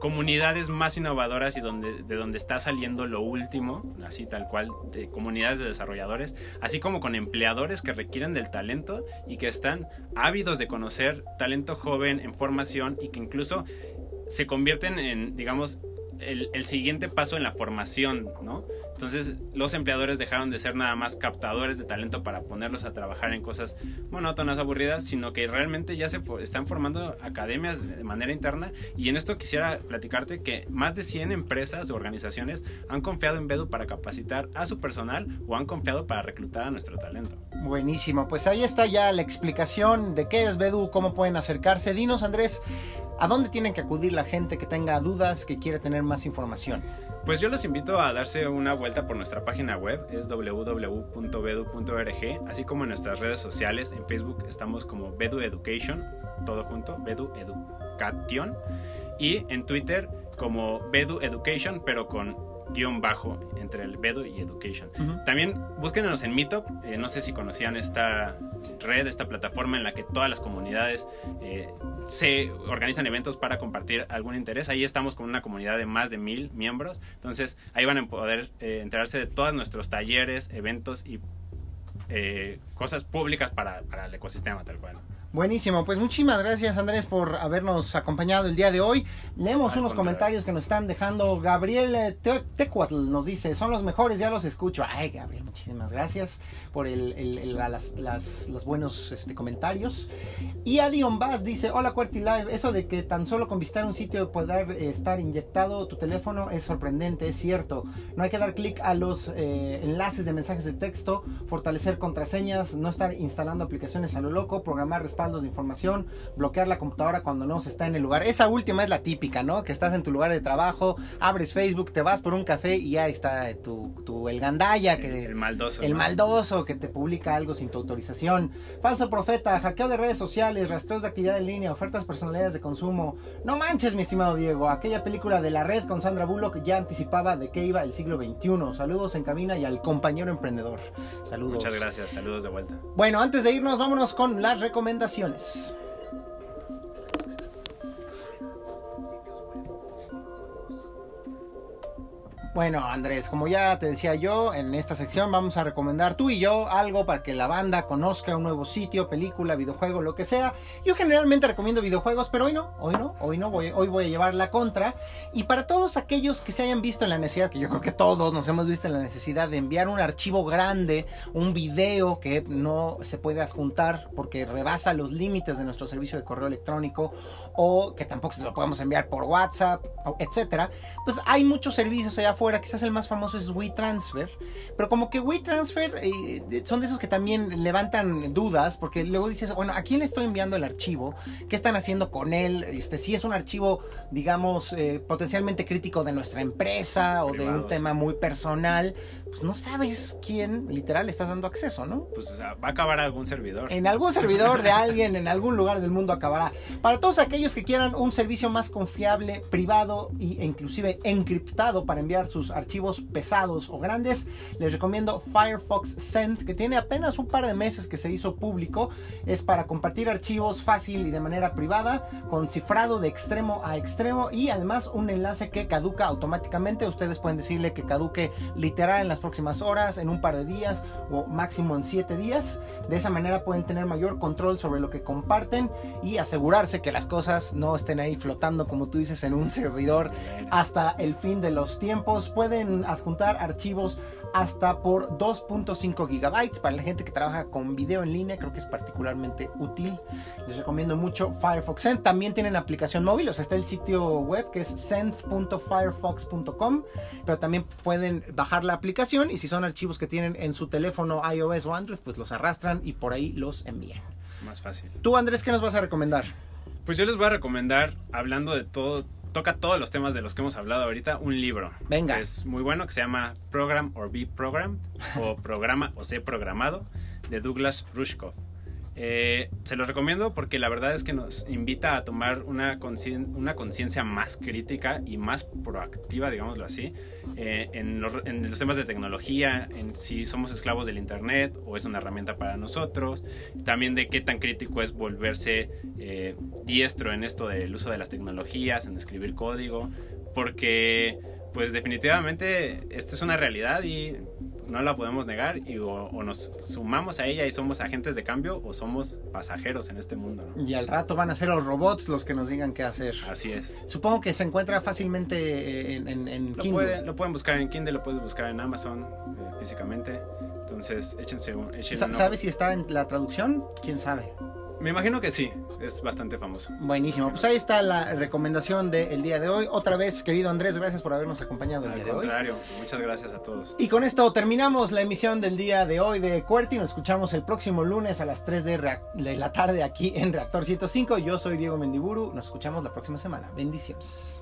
comunidades más innovadoras y donde, de donde está saliendo lo último, así tal cual, de comunidades de desarrolladores, así como con empleadores que requieren del talento y que están ávidos de conocer talento joven en formación y que incluso se convierten en, digamos, el, el siguiente paso en la formación, ¿no? Entonces los empleadores dejaron de ser nada más captadores de talento para ponerlos a trabajar en cosas monótonas, aburridas, sino que realmente ya se están formando academias de manera interna y en esto quisiera platicarte que más de 100 empresas o organizaciones han confiado en Bedu para capacitar a su personal o han confiado para reclutar a nuestro talento. Buenísimo, pues ahí está ya la explicación de qué es Bedu, cómo pueden acercarse. Dinos Andrés, ¿a dónde tienen que acudir la gente que tenga dudas, que quiere tener más información? Pues yo los invito a darse una vuelta por nuestra página web, es www.bedu.org, así como en nuestras redes sociales, en Facebook estamos como Bedu Education, todo junto, Bedu Education. Y en Twitter como Bedu Education, pero con guion bajo entre el Bedu y Education. También búsquenos en Meetup. eh, no sé si conocían esta red, esta plataforma en la que todas las comunidades eh, se organizan eventos para compartir algún interés. Ahí estamos con una comunidad de más de mil miembros. Entonces ahí van a poder eh, enterarse de todos nuestros talleres, eventos y eh, cosas públicas para, para el ecosistema tal cual. Buenísimo, pues muchísimas gracias Andrés por habernos acompañado el día de hoy. Leemos unos comentarios que nos están dejando. Gabriel eh, Te- Tecuatl nos dice, son los mejores, ya los escucho. Ay, Gabriel, muchísimas gracias por el, el- el- la- las, las- los buenos este, comentarios. Y Adion Bass dice, hola QWERTY Live, eso de que tan solo con visitar un sitio poder eh, estar inyectado tu teléfono es sorprendente, es cierto. No hay que dar clic a los eh, enlaces de mensajes de texto, fortalecer contraseñas, no estar instalando aplicaciones a lo loco, programar respaldos de información, bloquear la computadora cuando no se está en el lugar. Esa última es la típica, ¿no? Que estás en tu lugar de trabajo, abres Facebook, te vas por un café y ya está tu, tu el gandaya El, que el maldoso. el ¿no? maldoso que te publica algo sin tu autorización. Falso profeta, hackeo de redes sociales, rastreos de actividad en línea, ofertas personalidades de consumo. No manches, mi estimado Diego, aquella película de la red con Sandra Bullock ya anticipaba de qué iba el siglo XXI. Saludos en cabina y al compañero emprendedor. Saludos. Muchas gracias, saludos de vuelta. Bueno, antes de irnos, vámonos con las recomendaciones felicitaciones. Bueno, Andrés, como ya te decía yo, en esta sección vamos a recomendar tú y yo algo para que la banda conozca un nuevo sitio, película, videojuego, lo que sea. Yo generalmente recomiendo videojuegos, pero hoy no, hoy no, hoy no, voy, hoy voy a llevar la contra. Y para todos aquellos que se hayan visto en la necesidad, que yo creo que todos nos hemos visto en la necesidad de enviar un archivo grande, un video que no se puede adjuntar porque rebasa los límites de nuestro servicio de correo electrónico o que tampoco se lo podemos enviar por WhatsApp, etcétera, pues hay muchos servicios allá afuera, quizás el más famoso es WeTransfer, pero como que WeTransfer eh, son de esos que también levantan dudas, porque luego dices, bueno, ¿a quién le estoy enviando el archivo? ¿Qué están haciendo con él? Este, si es un archivo, digamos, eh, potencialmente crítico de nuestra empresa o de un tema muy personal, pues no sabes quién literal le estás dando acceso, ¿no? Pues o sea, va a acabar algún servidor. En algún servidor de alguien, en algún lugar del mundo acabará. Para todos aquellos que quieran un servicio más confiable, privado e inclusive encriptado para enviar sus archivos pesados o grandes, les recomiendo Firefox Send, que tiene apenas un par de meses que se hizo público. Es para compartir archivos fácil y de manera privada, con cifrado de extremo a extremo y además un enlace que caduca automáticamente. Ustedes pueden decirle que caduque literal en las próximas horas, en un par de días o máximo en siete días. De esa manera pueden tener mayor control sobre lo que comparten y asegurarse que las cosas no estén ahí flotando, como tú dices, en un servidor hasta el fin de los tiempos. Pueden adjuntar archivos hasta por 2.5 gigabytes para la gente que trabaja con video en línea creo que es particularmente útil les recomiendo mucho Firefox Send también tienen aplicación móvil o sea está el sitio web que es send.firefox.com pero también pueden bajar la aplicación y si son archivos que tienen en su teléfono iOS o Android pues los arrastran y por ahí los envían Más fácil. tú Andrés ¿qué nos vas a recomendar? Pues yo les voy a recomendar, hablando de todo, toca todos los temas de los que hemos hablado ahorita, un libro. Venga. Que es muy bueno, que se llama Program or Be Programmed, o Programa o Sé Programado, de Douglas Rushkoff. Eh, se los recomiendo porque la verdad es que nos invita a tomar una concien- una conciencia más crítica y más proactiva, digámoslo así, eh, en, los, en los temas de tecnología, en si somos esclavos del Internet o es una herramienta para nosotros, también de qué tan crítico es volverse eh, diestro en esto del uso de las tecnologías, en escribir código, porque pues definitivamente esta es una realidad y no la podemos negar y o, o nos sumamos a ella y somos agentes de cambio o somos pasajeros en este mundo. ¿no? y al rato van a ser los robots los que nos digan qué hacer Así es. supongo que se encuentra fácilmente eh, en, en, en Lo Kindle pueden, lo pueden buscar en Kindle, lo puedes buscar en Amazon eh, físicamente. Entonces, échense un, ojo. ¿Sabes si está en la traducción? ¿Quién sabe? Me imagino que sí, es bastante famoso. Buenísimo. Pues ahí está la recomendación del día de hoy. Otra vez, querido Andrés, gracias por habernos acompañado el Al día de hoy. contrario, muchas gracias a todos. Y con esto terminamos la emisión del día de hoy de QWERTY. Nos escuchamos el próximo lunes a las 3 de, reac- de la tarde aquí en Reactor 105. Yo soy Diego Mendiburu. Nos escuchamos la próxima semana. Bendiciones.